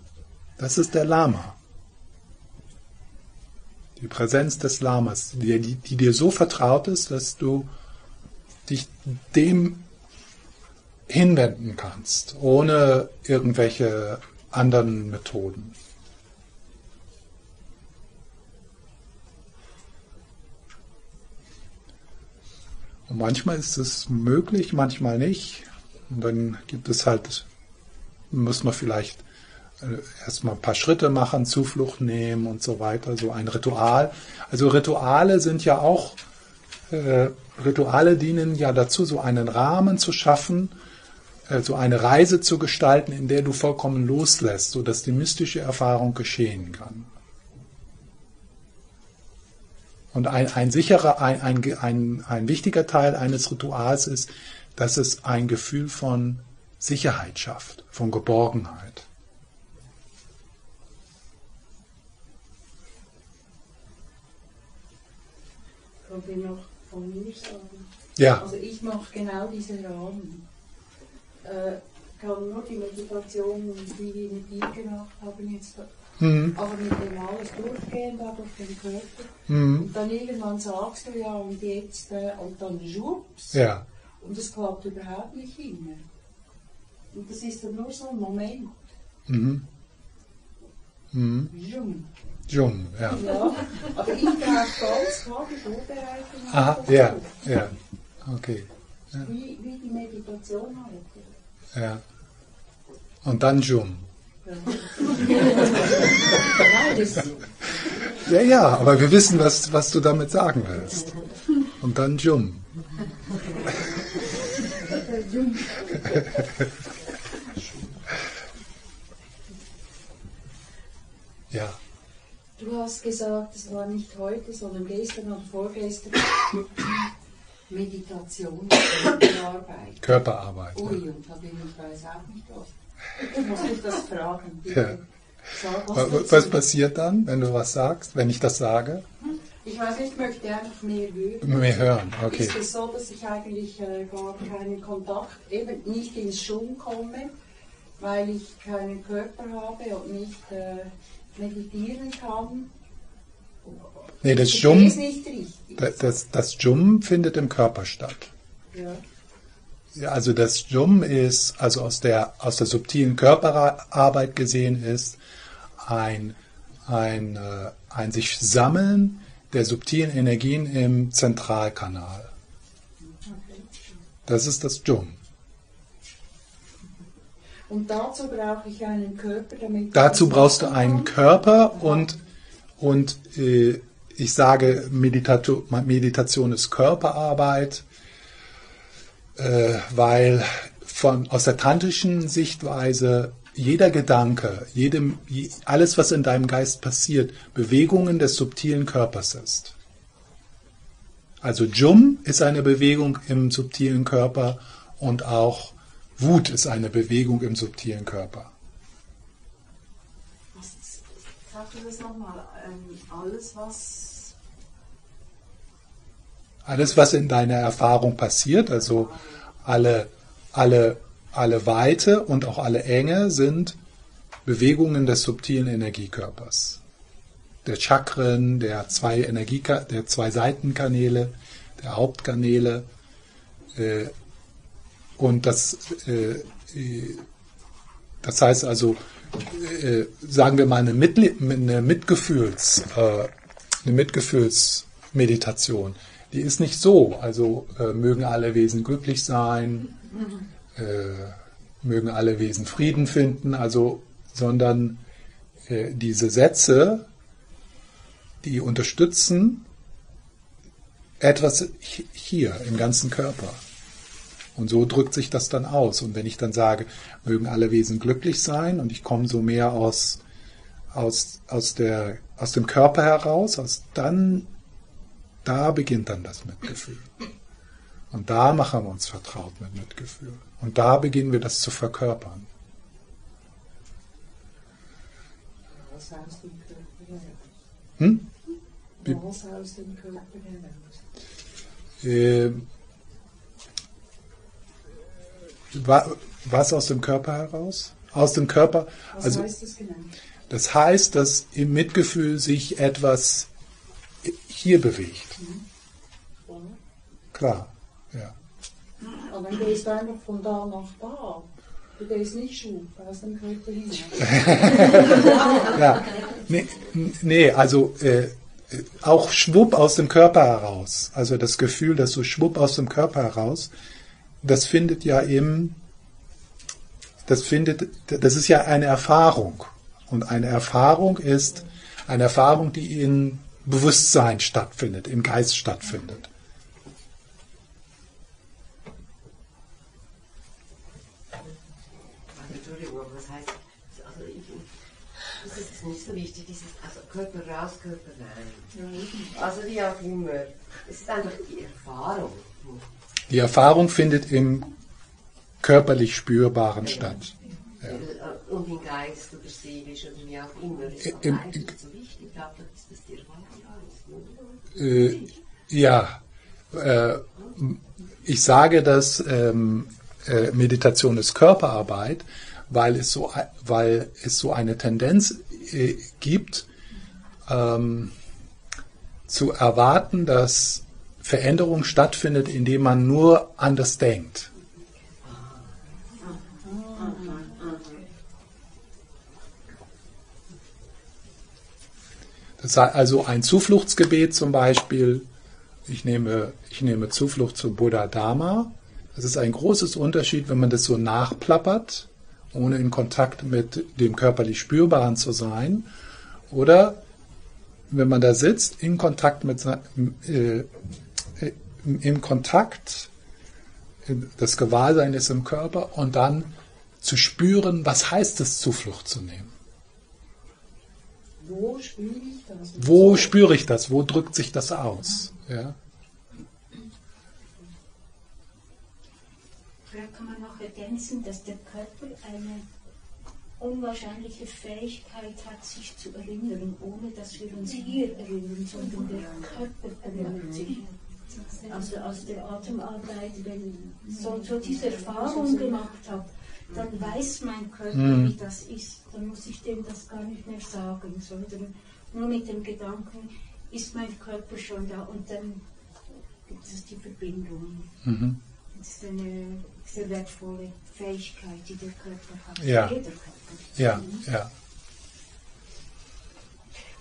Das ist der Lama. Die Präsenz des Lamas, die, die, die dir so vertraut ist, dass du dich dem hinwenden kannst, ohne irgendwelche anderen Methoden. Und manchmal ist es möglich, manchmal nicht. Und dann gibt es halt, muss man vielleicht erstmal ein paar Schritte machen, Zuflucht nehmen und so weiter, so ein Ritual. Also Rituale sind ja auch, äh, Rituale dienen ja dazu, so einen Rahmen zu schaffen, äh, so eine Reise zu gestalten, in der du vollkommen loslässt, sodass die mystische Erfahrung geschehen kann. Und ein, ein sicherer, ein, ein, ein, ein wichtiger Teil eines Rituals ist, dass es ein Gefühl von Sicherheit schafft, von Geborgenheit. Kann ich noch von mir sagen. Ja. Also ich mache genau diesen Rahmen. Äh, kann nur die Meditation, die wir mit dir gemacht haben, jetzt Mhm. aber mit dem alles durchgehen da durch den Körper. Mhm. Und dann irgendwann sagst du ja und jetzt äh, und dann schwupps. Ja. Und das klappt überhaupt nicht immer. Und das ist dann nur so ein Moment. Mhm. Mhm. Jung. Jung, ja. Ja, aber ich brauche ganz klar die Vorbereitung. Aha, ja, ja. Okay. Ja. Wie, wie die Meditation heute. ja. Und dann das, Ja, ja, aber wir wissen, was, was du damit sagen willst. Und dann Jum. Ja. du hast gesagt, es war nicht heute, sondern gestern oder vorgestern Meditation und Arbeit. Körperarbeit. Ui, und da bin ich weiß auch nicht was. Ich muss mich das fragen. Ja. Bitte. Wa- was. Was passiert dann, wenn du was sagst, wenn ich das sage? Ich weiß nicht, ich möchte einfach mehr hören. Mehr hören, okay. Ist es so, dass ich eigentlich äh, gar keinen Kontakt, eben nicht ins Schwung komme, weil ich keinen Körper habe und nicht äh, meditieren kann? Nee, das Jum, lese nicht richtig. da- das, das Jum findet im Körper statt. Ja. Ja, also das Jum ist, also aus der, aus der subtilen Körperarbeit gesehen ist, ein, ein, äh, ein sich Sammeln der subtilen Energien im Zentralkanal. Das ist das Jum. Und dazu brauche ich einen Körper, damit Dazu das brauchst du einen. Körper und, und äh, ich sage, Meditato- Meditation ist Körperarbeit, äh, weil von, aus der tantischen Sichtweise jeder Gedanke, jedem, je- alles, was in deinem Geist passiert, Bewegungen des subtilen Körpers ist. Also Jum ist eine Bewegung im subtilen Körper und auch Wut ist eine Bewegung im subtilen Körper. Sag du das nochmal? Alles, was. Alles, was in deiner Erfahrung passiert, also alle, alle, alle Weite und auch alle Enge sind Bewegungen des subtilen Energiekörpers. Der Chakren, der zwei Energieka der zwei Seitenkanäle, der Hauptkanäle. Äh, und das, äh, äh, das heißt also, äh, sagen wir mal, eine, Mitli eine Mitgefühls, äh, eine Mitgefühlsmeditation, die ist nicht so. Also äh, mögen alle Wesen glücklich sein, äh, mögen alle Wesen Frieden finden, also, sondern äh, diese Sätze, die unterstützen etwas hi- hier im ganzen Körper. Und so drückt sich das dann aus. Und wenn ich dann sage, mögen alle Wesen glücklich sein und ich komme so mehr aus, aus, aus, der, aus dem Körper heraus, aus, dann, da beginnt dann das Mitgefühl. Und da machen wir uns vertraut mit Mitgefühl. Und da beginnen wir das zu verkörpern. Hm? Wie- Was aus dem Körper heraus? Ähm, wa- was aus dem Körper heraus? Aus dem Körper, Was also heißt das genau? das heißt, dass im Mitgefühl sich etwas hier bewegt. Klar, ja. Aber dann gehst du einfach von da nach da. Du gehst nicht schwupp aus dem Körper hinaus. ja. Nee, nee also äh, auch schwupp aus dem Körper heraus. Also das Gefühl, dass so schwupp aus dem Körper heraus, das findet ja im, das findet, das ist ja eine Erfahrung. Und eine Erfahrung ist eine Erfahrung, die in Bewusstsein stattfindet, im Geist stattfindet. Also, Entschuldigung, das heißt, also ich, das ist nicht so wichtig, dieses also Körper raus, Körper rein. Also wie auch immer. Es ist einfach die Erfahrung. Die Erfahrung findet im körperlich Spürbaren statt. Ja. Äh, Und im Geist oder seelisch oder wie auch immer. Das ist Im- nicht so wichtig. Ich glaube, das ist die. Äh, Ja, äh, ich sage, dass ähm, äh, Meditation ist Körperarbeit, weil es so, weil es so eine Tendenz äh, gibt, ähm, zu erwarten, dass Veränderung stattfindet, indem man nur anders denkt. Das heißt also ein Zufluchtsgebet zum Beispiel. Ich nehme, ich nehme Zuflucht zu Buddha Dharma. Das ist ein großes Unterschied, wenn man das so nachplappert, ohne in Kontakt mit dem körperlich Spürbaren zu sein. Oder wenn man da sitzt, in Kontakt mit äh, im Kontakt, das Gewahrsein ist im Körper und dann zu spüren, was heißt es, Zuflucht zu nehmen. Wo spüre ich das? Wo spüre ich das? Wo drückt sich das aus? Ja. Vielleicht kann man noch ergänzen, dass der Körper eine unwahrscheinliche Fähigkeit hat, sich zu erinnern, ohne dass wir uns hier erinnern, sondern der Körper erinnert sich. Also aus der Atemarbeit, wenn so, so diese Erfahrung gemacht habe, dann weiß mein Körper, Mhm. wie das ist. Dann muss ich dem das gar nicht mehr sagen, sondern nur mit dem Gedanken ist mein Körper schon da und dann gibt es die Verbindung. Mhm. Das ist eine sehr wertvolle Fähigkeit, die der Körper hat. Ja. Jeder Körper. Ja, ja.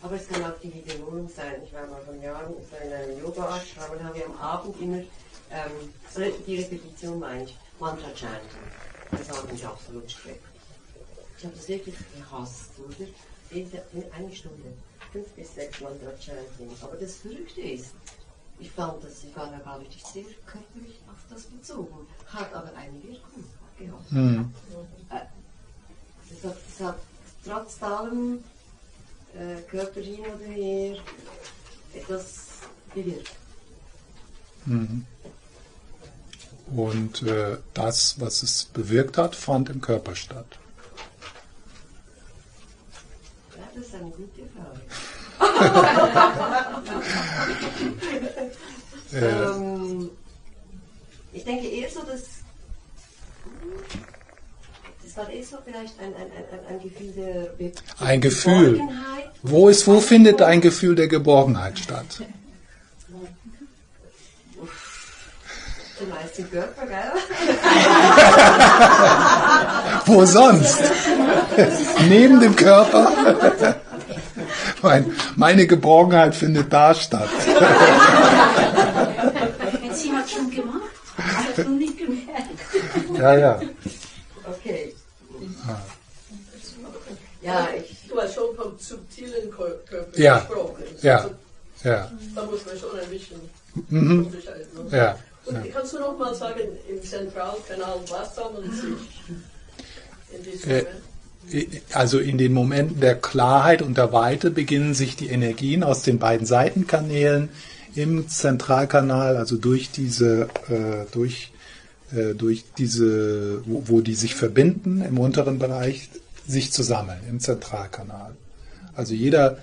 Aber es kann auch die Wiederholung sein. Ich war mal vor Jahren in einem Yoga-Ashram und haben wir am Abend immer, ähm, so die Repetition meine ich, Mantra-Chanting. Das hat mich absolut schrecklich. Ich habe das wirklich gehasst, oder? Eine Stunde, fünf bis sechs Mantra-Chanting. Aber das Verrückte ist, ich fand, dass ich war da gar nicht sehr körperlich auf das bezogen, hat aber eine Wirkung gehabt. Mhm. Äh, Das hat, das hat trotz allem äh, Körper hin oder her etwas bewirkt. Mhm. Und äh, das, was es bewirkt hat, fand im Körper statt. Ja, das ist eine gute Frage. Äh, ähm, ich denke eher so, dass das war eher so vielleicht ein, ein, ein, ein Gefühl der Be ein Gefühl. Wo ist, wo findet ein Gefühl der Geborgenheit statt? Zumeist im Körper, gell? Wo sonst? Neben dem Körper? mein, meine Geborgenheit findet da statt. Sie hat schon gemacht, sie hat noch nicht gemerkt. ja, ja. Okay. Ja, ich, Du hast schon vom subtilen Kör- Körper Ja. Ja. Also, Ja. Da muss man schon ein bisschen Mhm. unterscheiden. ne? Ja. Und ja. kannst du noch mal sagen, im Zentralkanal, was sammelt sich in diesem Äh, Moment? Also in den Momenten der Klarheit und der Weite beginnen sich die Energien aus den beiden Seitenkanälen im Zentralkanal, also durch diese, äh, durch, äh, durch diese, wo, wo die sich verbinden im unteren Bereich, sich zu sammeln im Zentralkanal. Also jeder,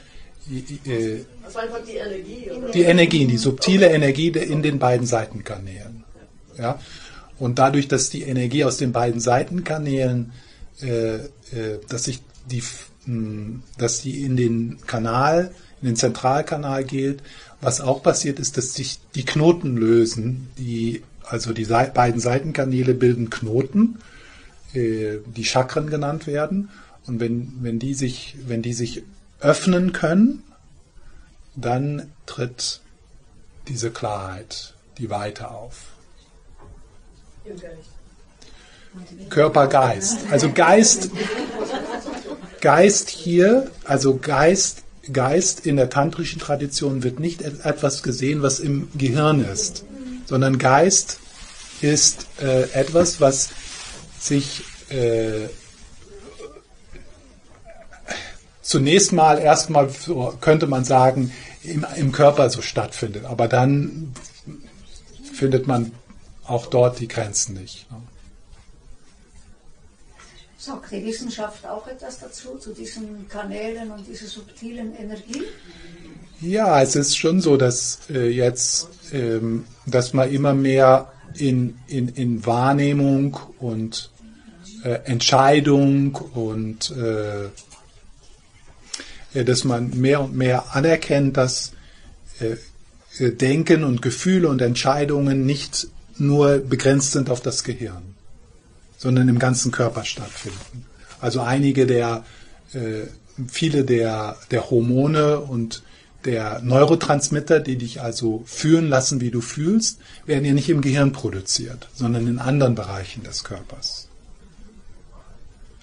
äh, Also einfach die Energie, oder? die Energien, die subtile Energie in den beiden Seitenkanälen. Ja? Und dadurch, dass die Energie aus den beiden Seitenkanälen, äh, äh, dass sich die, mh, dass die in den Kanal, in den Zentralkanal geht, was auch passiert ist, dass sich die Knoten lösen, die, also die Sei beiden Seitenkanäle bilden Knoten, äh, die Chakren genannt werden. Und wenn, wenn die sich, wenn die sich öffnen können, dann tritt diese Klarheit, die Weite auf. Körper, Geist. Also Geist, Geist hier, also Geist, Geist in der tantrischen Tradition wird nicht et- etwas gesehen, was im Gehirn ist, sondern Geist ist äh, etwas, was sich äh, zunächst mal erstmal so könnte man sagen im, im Körper so stattfindet, aber dann findet man auch dort die Grenzen nicht. Ne? Sagt die Wissenschaft auch etwas dazu, zu diesen Kanälen und dieser subtilen Energie? Ja, es ist schon so, dass äh, jetzt, ähm, dass man immer mehr in, in, in Wahrnehmung und äh, Entscheidung und äh, dass man mehr und mehr anerkennt, dass äh, äh, Denken und Gefühle und Entscheidungen nicht nur begrenzt sind auf das Gehirn, sondern im ganzen Körper stattfinden. Also einige der, äh, viele der, der Hormone und der Neurotransmitter, die dich also fühlen lassen, wie du fühlst, werden ja nicht im Gehirn produziert, sondern in anderen Bereichen des Körpers.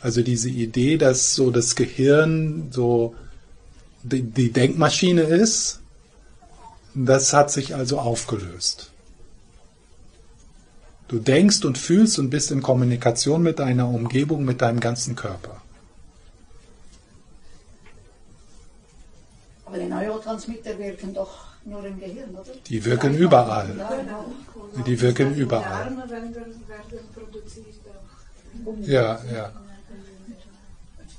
Also diese Idee, dass so das Gehirn so die, die Denkmaschine ist, das hat sich also aufgelöst. Du denkst und fühlst und bist in Kommunikation mit deiner Umgebung, mit deinem ganzen Körper. Aber die Neurotransmitter wirken doch nur im Gehirn, oder? Die wirken überall. Ja, genau. Die wirken überall. Ja, ja. Ja, Luft ist auch genauso wichtig.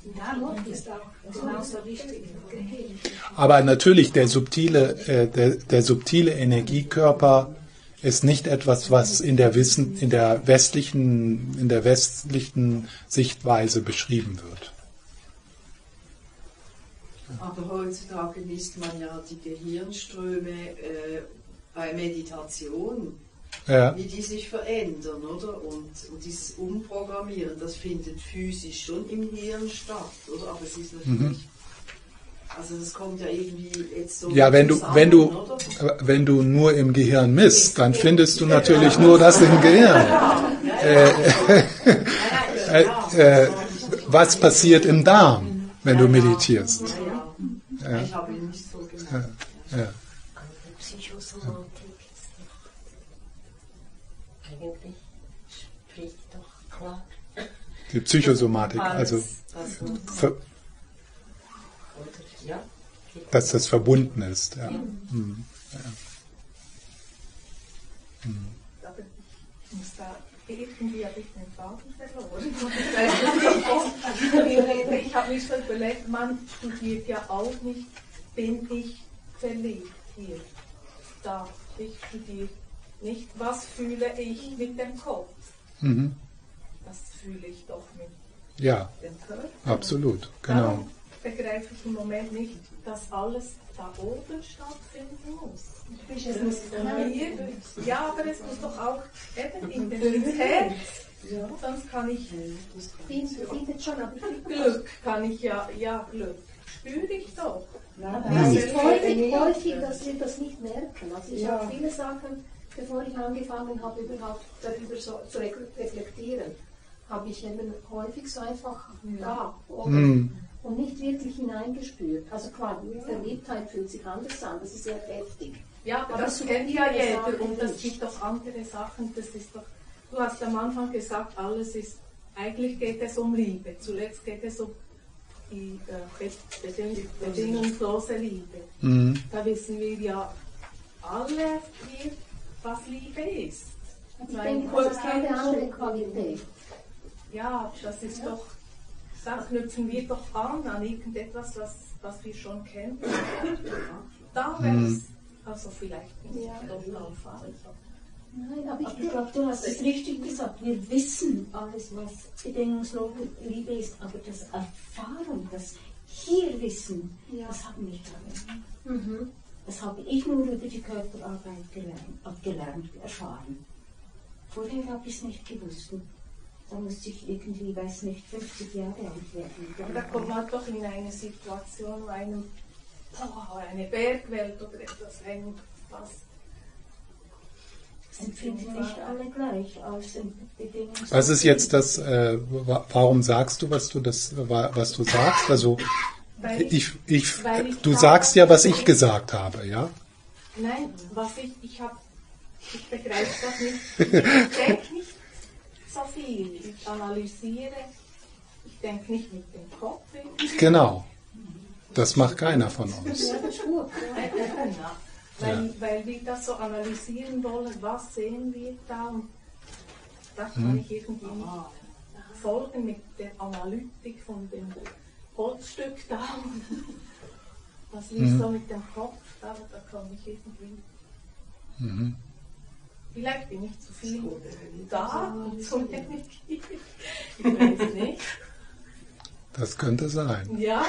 Aber natürlich, der subtile, äh, der, der subtile Energiekörper ist nicht etwas, was in der Wissen, in der westlichen, in der westlichen Sichtweise beschrieben wird. Aber heutzutage misst man ja die Gehirnströme äh, bei Meditation, Ja. wie die sich verändern, oder? Und, und dieses Umprogrammieren, das findet physisch schon im Hirn statt, oder? Aber es ist natürlich, also das kommt ja irgendwie jetzt so Mhm. Ja, wenn du, zusammen, wenn du, oder? äh, wenn du nur im Gehirn misst, dann findest du natürlich nur das im Gehirn. Was passiert im Darm, wenn du meditierst? Ja. Ich habe ihn nicht so genau. Ja. Ja. Psychosomatik ist doch eigentlich spricht doch klar. Die Psychosomatik, also dass das verbunden ist. Ja. Mhm. Ja. Mhm. Aber ich muss da irgendwie habe ich den Faden verloren. ich habe mich so überlegt, man studiert ja auch nicht, bin ich verliebt hier, da, ich studiere nicht, was fühle ich mit dem Kopf, Mhm. Das fühle ich doch mit Ja, dem Körper. absolut, genau. Darum begreife ich im Moment nicht, dass alles da oben stattfinden muss. Es muss mir, ja, aber es muss doch auch eben in den ins Herz. Sonst kann ich Findet schon, aber Glück, kann ich ja, ja, Glück. Spüre ich doch. Es ist häufig, häufig, dass wir das nicht merken. Also ich Ja. habe viele Sachen, bevor ich angefangen habe, überhaupt darüber so zu re- reflektieren, habe ich eben häufig so einfach da oben Mhm. und nicht wirklich hineingespürt. Also klar, Verliebtheit fühlt sich anders an, das ist sehr heftig. Ja, aber das kennt ja jeder und das gibt doch andere Sachen. Das ist doch, du hast am Anfang gesagt, alles ist, eigentlich geht es um Liebe. Zuletzt geht es um die äh, be- beding bedingungslose Liebe. Mhm. Da wissen wir ja alle, was Liebe ist. Ich denke, das ist keine andere Qualität. Ja, das ist doch, da knüpfen wir doch an an irgendetwas, was, was wir schon kennen. Da wäre es, Hm. also vielleicht nicht Ja. falsch. Nein, aber ich glaube, du hast es richtig gesagt. Wir wissen alles, was bedingungslose Liebe ist, aber das Erfahrung, das Hier-Wissen, das haben nicht alle. Mhm. Das habe ich nur über die Körperarbeit gelernt, äh, gelernt erfahren. Vorher habe ich es nicht gewusst. Da musste ich irgendwie, weiß nicht, 50 Jahre alt werden. Aber da kommt man doch in eine Situation, einem, boah, eine Bergwelt oder etwas, ein, was. Empfinden nicht alle gleich als Was ist jetzt das, äh, wa- warum sagst du, was du das, wa- was du sagst? Also, Weil ich- ich, ich, weil ich du sagst ja, was ich gesagt habe, ja? Nein, was ich, ich habe, ich begreife das nicht. Ich denke nicht so viel. Ich analysiere, ich denke nicht mit dem Kopf. irgendwie. Genau. Das macht keiner von uns. Gut. Ja. Weil, weil wir das so analysieren wollen, was sehen wir da und da kann Mhm. ich irgendwie nicht folgen mit der Analytik von dem Holzstück da. Das liegt Mhm. so mit dem Kopf, aber da kann ich irgendwie. Mhm. Vielleicht bin ich zu viel da und zu wenig. Ich weiß nicht. Das könnte sein. Ja.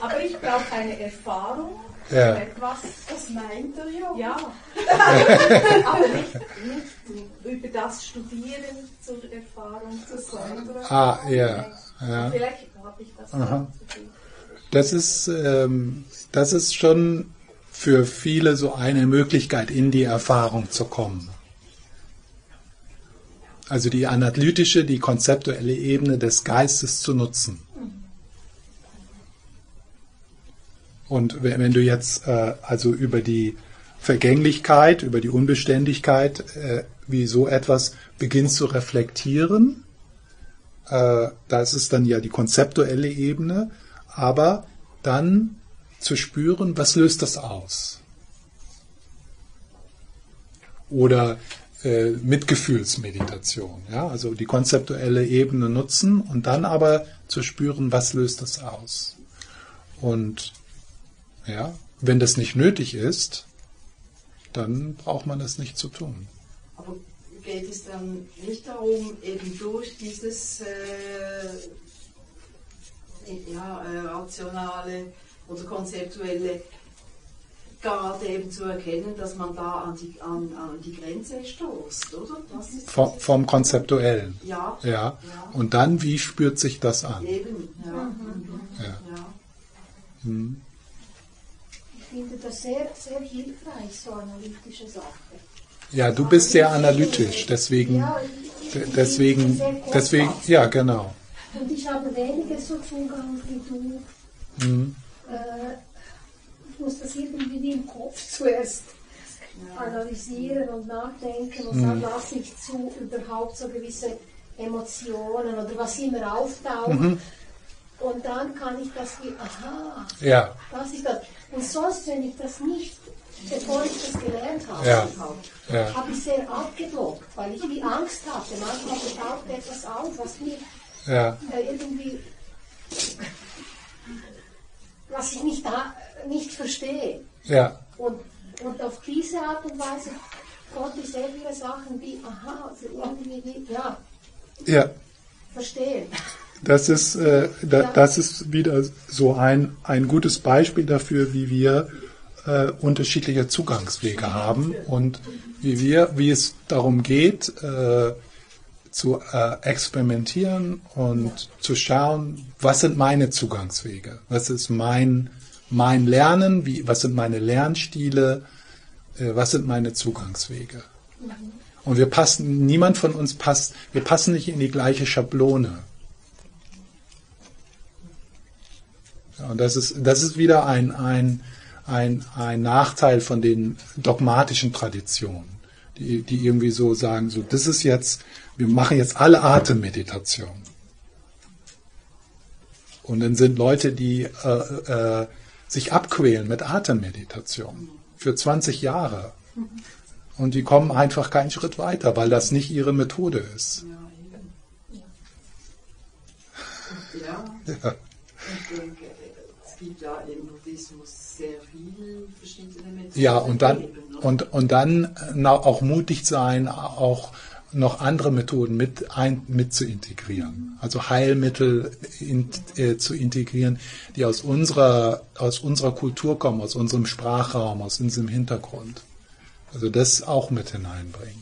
Aber ich brauche eine Erfahrung. Ja. Etwas, Das meint er ja. ja. Aber nicht, nicht über das Studieren zur Erfahrung zu kommen. Ah, ja. ja. Vielleicht habe ich das Aha. zu viel. Das ist, ähm, das ist schon für viele so eine Möglichkeit, in die Erfahrung zu kommen. Also die analytische, die konzeptuelle Ebene des Geistes zu nutzen. Und wenn du jetzt äh, also über die Vergänglichkeit, über die Unbeständigkeit, äh, wie so etwas beginnst zu reflektieren, äh, das ist dann ja die konzeptuelle Ebene, aber dann zu spüren, was löst das aus? Oder äh, Mitgefühlsmeditation, ja, also die konzeptuelle Ebene nutzen und dann aber zu spüren, was löst das aus? Und ja, wenn das nicht nötig ist, dann braucht man das nicht zu tun. Aber geht es dann nicht darum, eben durch dieses äh, ja, äh, rationale oder konzeptuelle Grad eben zu erkennen, dass man da an die, an, an die Grenze stoßt, oder? Das ist, Vom, vom Konzeptuellen. Ja. ja. Ja. Und dann, wie spürt sich das an? Eben, ja. Mhm. Ja. ja. Hm. Ich finde das sehr, sehr hilfreich, so analytische Sachen. Ja, du bist sehr analytisch, deswegen, deswegen, deswegen, ja, genau. Und ich habe weniger so Zugang wie du. Hm. Äh, ich muss das irgendwie im Kopf zuerst analysieren und nachdenken und dann Mhm. lasse ich zu überhaupt so gewisse Emotionen oder was immer auftaucht. Mhm. Und dann kann ich das wie, aha, Ja. das ist das. Und sonst, wenn ich das nicht, bevor ich das gelernt habe, Ja. Ja. habe ich sehr abgeblockt, weil ich wie Angst hatte. Manchmal taucht etwas auf, was mir Ja. äh, irgendwie, was ich nicht, da, nicht verstehe. Ja. Und, und auf diese Art und Weise konnte ich sehr viele Sachen wie, aha, also irgendwie, wie, ja, Ja. verstehen. Das ist, äh, da, das ist wieder so ein, ein gutes Beispiel dafür, wie wir äh, unterschiedliche Zugangswege haben und wie wir, wie es darum geht, äh, zu äh, experimentieren und zu schauen, was sind meine Zugangswege, was ist mein, mein Lernen, wie, was sind meine Lernstile, äh, was sind meine Zugangswege. Und wir passen, niemand von uns passt, wir passen nicht in die gleiche Schablone. Ja, und das ist, das ist wieder ein, ein, ein, ein Nachteil von den dogmatischen Traditionen, die, die irgendwie so sagen, so, das ist jetzt, wir machen jetzt alle Atemmeditation. Und dann sind Leute, die äh, äh, sich abquälen mit Atemmeditation für 20 Jahre. Und die kommen einfach keinen Schritt weiter, weil das nicht ihre Methode ist. Ja. Ja. Ich denke, es gibt ja im Buddhismus sehr viele verschiedene Methoden. Ja, und dann, und, und dann na, auch mutig sein, auch noch andere Methoden mit, ein, mit zu integrieren. Also Heilmittel in, äh, zu integrieren, die aus unserer, aus unserer Kultur kommen, aus unserem Sprachraum, aus unserem Hintergrund. Also das auch mit hineinbringen.